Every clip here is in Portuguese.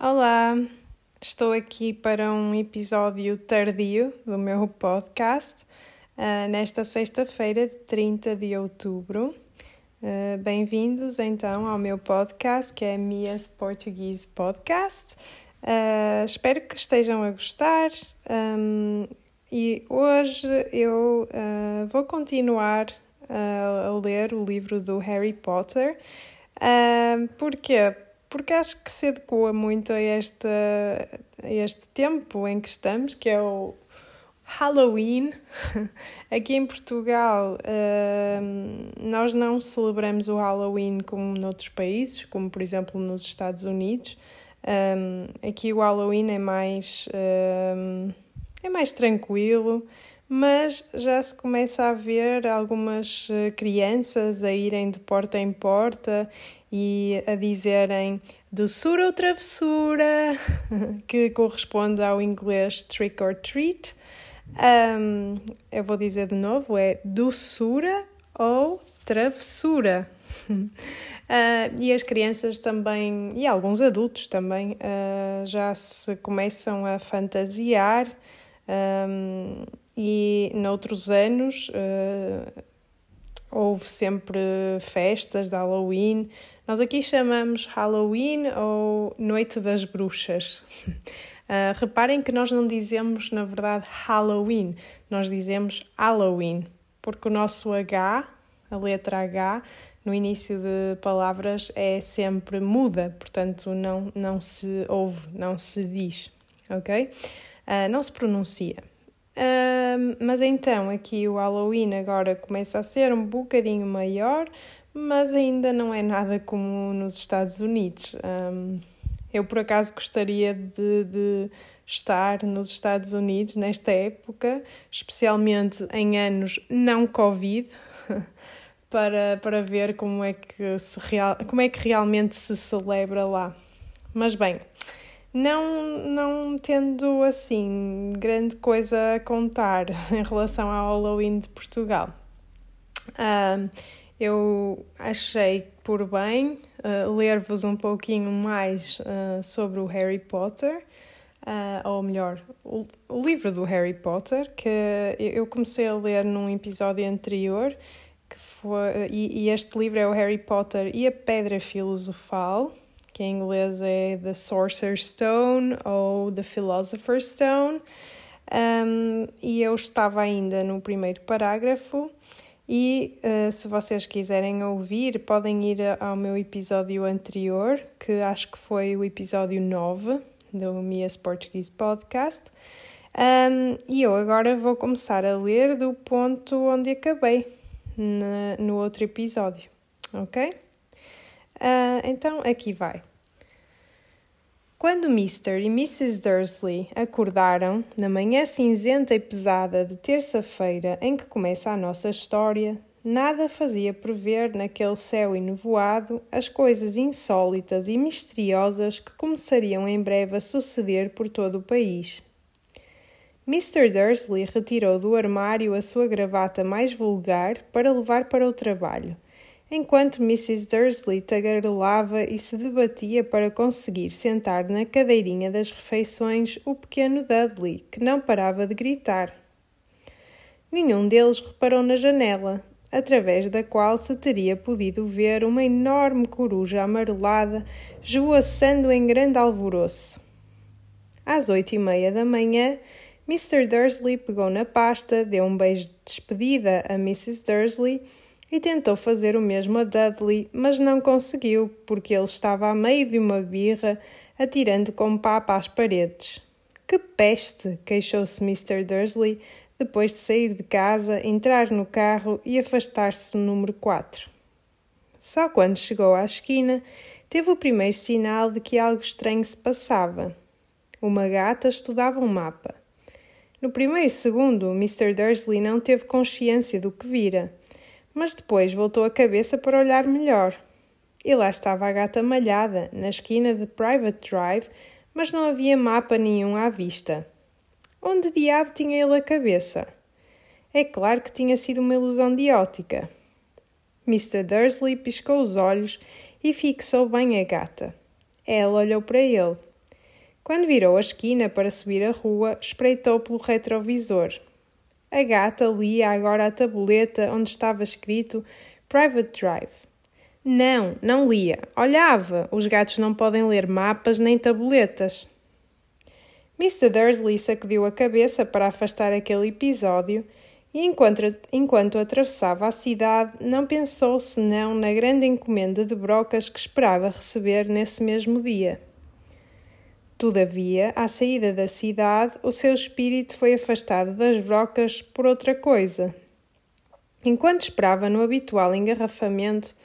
Olá, estou aqui para um episódio tardio do meu podcast, uh, nesta sexta-feira, de 30 de outubro. Uh, Bem-vindos então ao meu podcast, que é Mia's Portuguese Podcast. Uh, espero que estejam a gostar um, e hoje eu vou continuar a ler o livro do Harry Potter. Uh, porquê? Porque acho que se adequa muito a este, a este tempo em que estamos, que é o Halloween. Aqui em Portugal, uh, nós não celebramos o Halloween como noutros países, como por exemplo nos Estados Unidos. Um, aqui o Halloween é mais, um, é mais tranquilo, mas já se começa a ver algumas eh, crianças a irem de porta em porta e a dizerem doçura ou travessura, que corresponde ao inglês trick or treat. Um, eu vou dizer de novo: é doçura ou travessura. Uh, e as crianças também, e alguns adultos também, uh, já se começam a fantasiar. Um, e noutros anos uh, houve sempre festas de Halloween. Nós aqui chamamos Halloween ou Noite das Bruxas. Uh, reparem que nós não dizemos, na verdade, Halloween, nós dizemos Halloween, porque o nosso H, a letra H, no início de palavras é sempre muda, portanto não, não se ouve, não se diz, ok? Uh, não se pronuncia. Mas então aqui o Halloween agora começa a ser um bocadinho maior, mas ainda não é nada como nos Estados Unidos. Um, eu por acaso gostaria de, de, estar nos Estados Unidos nesta época, especialmente em anos não Covid, para, para ver como é, que se real, como é que realmente se celebra lá. Mas bem, não, não tendo assim grande coisa a contar em relação ao Halloween de Portugal. Uh, eu achei por bem uh, ler-vos um pouquinho mais uh, sobre o Harry Potter, ou melhor, o, o, livro do Harry Potter, que eu comecei a ler num episódio anterior, que foi, e, e este livro é o Harry Potter e a Pedra Filosofal que em inglês é The Sorcerer's Stone ou The Philosopher's Stone. Um, e eu estava ainda no primeiro parágrafo. E uh, se vocês quiserem ouvir, podem ir ao meu episódio anterior, que acho que foi o episódio 9 do Mia's Portuguese Podcast. Um, e eu agora vou começar a ler do ponto onde acabei na, no outro episódio, ok? Uh, então aqui vai. Quando Mr. e Mrs. Dursley acordaram, na manhã cinzenta e pesada de terça-feira em que começa a nossa história, nada fazia prever naquele céu enevoado as coisas insólitas e misteriosas que começariam em breve a suceder por todo o país. Mr. Dursley retirou do armário a sua gravata mais vulgar para levar para o trabalho enquanto Mrs. Dursley tagarelava e se debatia para conseguir sentar na cadeirinha das refeições o pequeno Dudley, que não parava de gritar. Nenhum deles reparou na janela, através da qual se teria podido ver uma enorme coruja amarelada esvoaçando em grande alvoroço. Às oito e meia da manhã, Mr. Dursley pegou na pasta, deu um beijo de despedida a Mrs. Dursley e tentou fazer o mesmo a Dudley, mas não conseguiu, porque ele estava a meio de uma birra, atirando com papa às paredes. Que peste! queixou-se Mr. Dursley, depois de sair de casa, entrar no carro e afastar-se do número 4. Só quando chegou à esquina, teve o primeiro sinal de que algo estranho se passava. Uma gata estudava um mapa. No primeiro segundo, Mr. Dursley não teve consciência do que vira mas depois voltou a cabeça para olhar melhor. E lá estava a gata malhada, na esquina de Private Drive, mas não havia mapa nenhum à vista. Onde diabo tinha ele a cabeça? É claro que tinha sido uma ilusão de ótica. Mr. Dursley piscou os olhos e fixou bem a gata. Ela olhou para ele. Quando virou a esquina para subir a rua, espreitou pelo retrovisor. A gata lia agora a tabuleta onde estava escrito Private Drive. Não, não lia, olhava. Os gatos não podem ler mapas nem tabuletas. Mr. Dursley sacudiu a cabeça para afastar aquele episódio e, enquanto, enquanto atravessava a cidade, não pensou senão na grande encomenda de brocas que esperava receber nesse mesmo dia. Todavia, à saída da cidade, o seu espírito foi afastado das brocas por outra coisa. Enquanto esperava no habitual engarrafamento,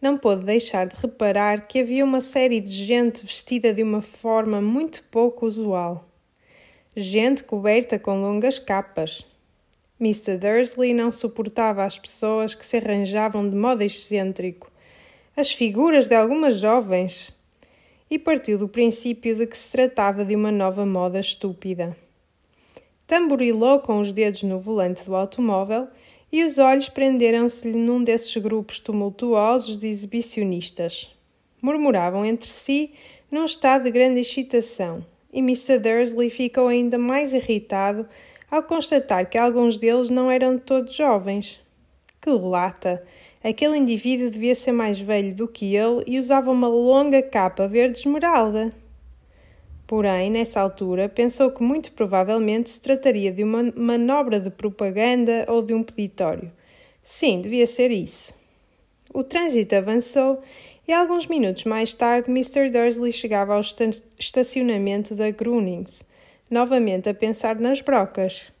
não pôde deixar de reparar que havia uma série de gente vestida de uma forma muito pouco usual. Gente coberta com longas capas. Mr. Dursley não suportava as pessoas que se arranjavam de modo excêntrico, as figuras de algumas jovens, e partiu do princípio de que se tratava de uma nova moda estúpida. Tamborilou com os dedos no volante do automóvel e os olhos prenderam-se-lhe num desses grupos tumultuosos de exibicionistas. Murmuravam entre si num estado de grande excitação, e Mr. Dursley ficou ainda mais irritado ao constatar que alguns deles não eram todos jovens. Que lata! Aquele indivíduo devia ser mais velho do que ele e usava uma longa capa verde esmeralda. Porém, nessa altura, pensou que muito provavelmente se trataria de uma manobra de propaganda ou de um peditório. Sim, devia ser isso. O trânsito avançou e alguns minutos mais tarde Mr. Dursley chegava ao estacionamento da Grunings, novamente a pensar nas brocas.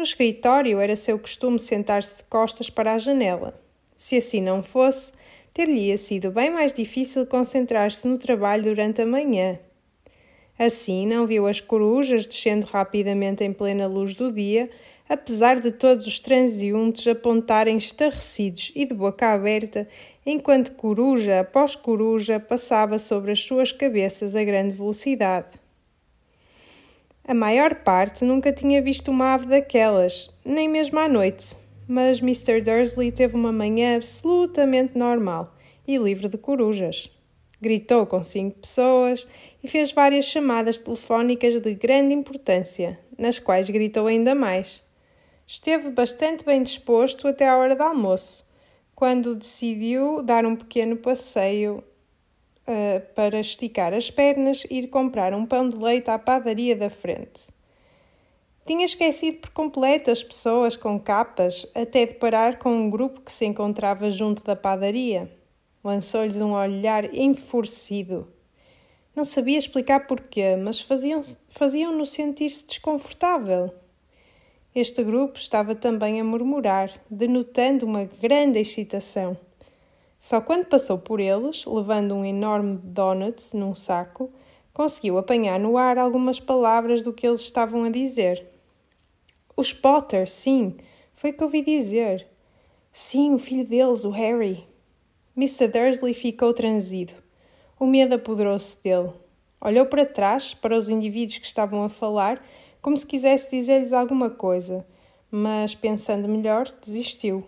No escritório era seu costume sentar-se de costas para a janela. Se assim não fosse, ter-lhe-ia sido bem mais difícil concentrar-se no trabalho durante a manhã. Assim, não viu as corujas descendo rapidamente em plena luz do dia, apesar de todos os transeuntes apontarem estarrecidos e de boca aberta, enquanto coruja após coruja passava sobre as suas cabeças a grande velocidade. A maior parte nunca tinha visto uma ave daquelas, nem mesmo à noite, mas Mr. Dursley teve uma manhã absolutamente normal e livre de corujas. Gritou com cinco pessoas e fez várias chamadas telefónicas de grande importância, nas quais gritou ainda mais. Esteve bastante bem disposto até à hora do almoço, quando decidiu dar um pequeno passeio uh, para esticar as pernas e ir comprar um pão de leite à padaria da frente. Tinha esquecido por completo as pessoas com capas, até deparar com um grupo que se encontrava junto da padaria. Lançou-lhes um olhar enfurecido. Não sabia explicar porquê, mas faziam-no faziam sentir-se desconfortável. Este grupo estava também a murmurar, denotando uma grande excitação. Só quando passou por eles, levando um enorme donut num saco, conseguiu apanhar no ar algumas palavras do que eles estavam a dizer. Os Potter, sim, foi o que ouvi dizer. Sim, o filho deles, o Harry. Mr. Dursley ficou transido. O medo apoderou-se dele. Olhou para trás, para os indivíduos que estavam a falar, como se quisesse dizer-lhes alguma coisa, mas, pensando melhor, desistiu.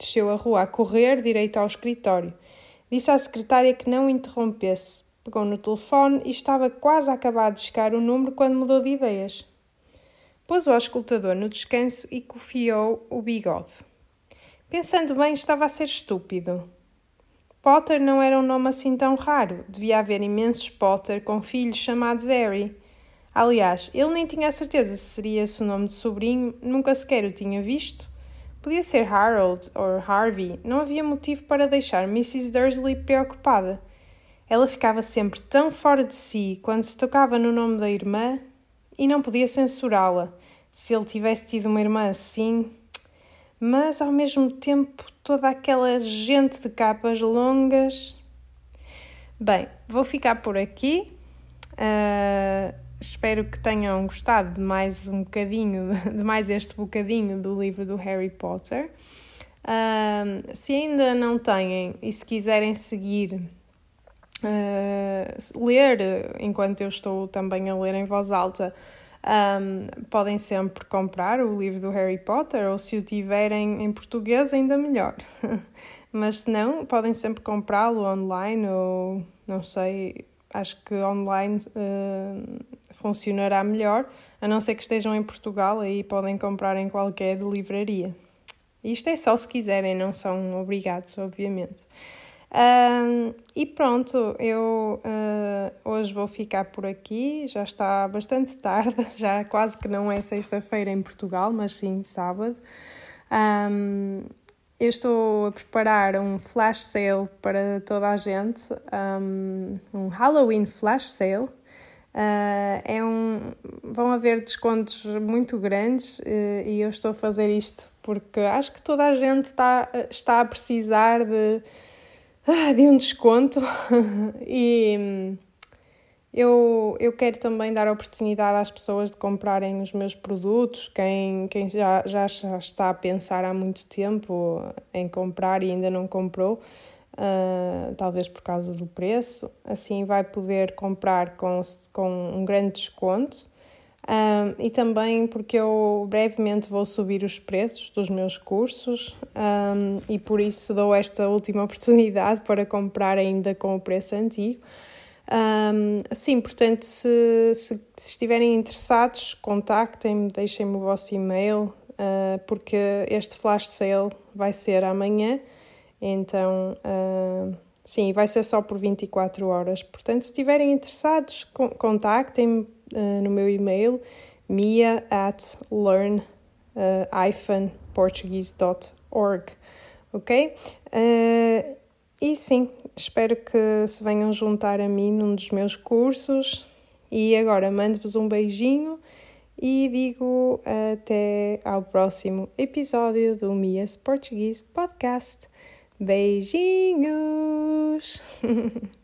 Desceu a rua a correr direito ao escritório. Disse à secretária que não interrompesse. Pegou no telefone e estava quase a acabar de chegar o número quando mudou de ideias. Pôs o auscultador no descanso e cofiou o bigode. Pensando bem, estava a ser estúpido. Potter não era um nome assim tão raro. Devia haver imensos Potter com filhos chamados Harry. Aliás, ele nem tinha a certeza se seria esse o nome de sobrinho, nunca sequer o tinha visto. Podia ser Harold ou Harvey, não havia motivo para deixar Mrs. Dursley preocupada. Ela ficava sempre tão fora de si quando se tocava no nome da irmã e não podia censurá-la. Se ele tivesse tido uma irmã assim. Mas ao mesmo tempo, toda aquela gente de capas longas. Bem, vou ficar por aqui. Uh, Espero que tenham gostado de mais um bocadinho, de mais este bocadinho do livro do Harry Potter. Uh, se ainda não têm e se quiserem seguir, uh, ler enquanto eu estou também a ler em voz alta, um, podem sempre comprar o livro do Harry Potter ou se o tiverem em português, ainda melhor. Mas se não, podem sempre comprá-lo online ou não sei, acho que online uh, funcionará melhor, a não ser que estejam em Portugal, aí podem comprar em qualquer livraria. Isto é só se quiserem, não são obrigados, obviamente. Uh, e pronto, eu uh, hoje vou ficar por aqui. Já está bastante tarde, já quase que não é sexta-feira em Portugal, mas sim sábado. Um, eu estou a preparar um flash sale para toda a gente, um, um Halloween flash sale. Uh, é um, vão haver descontos muito grandes uh, e eu estou a fazer isto porque acho que toda a gente está, está a precisar de ah, de um desconto. E hum, eu, eu quero também dar oportunidade às pessoas de comprarem os meus produtos, quem, quem já, já está a pensar há muito tempo em comprar e ainda não comprou, uh, talvez por causa do preço, assim vai poder comprar com, com um grande desconto. Um, e também porque eu brevemente vou subir os preços dos meus cursos um, e por isso dou esta última oportunidade para comprar ainda com o preço antigo. Um, sim, portanto, se, se, se estiverem interessados, contactem-me, deixem-me o vosso e-mail, uh, porque este flash sale vai ser amanhã, então, uh, sim, vai ser só por 24 horas. Portanto, se estiverem interessados, contactem-me uh, no meu e-mail mia at learn-portuguese.org, ok? Uh, e sim, espero que se venham juntar a mim num dos meus cursos. E agora mando-vos um beijinho e digo até ao próximo episódio do Mia's Portuguese Podcast. Beijinhos!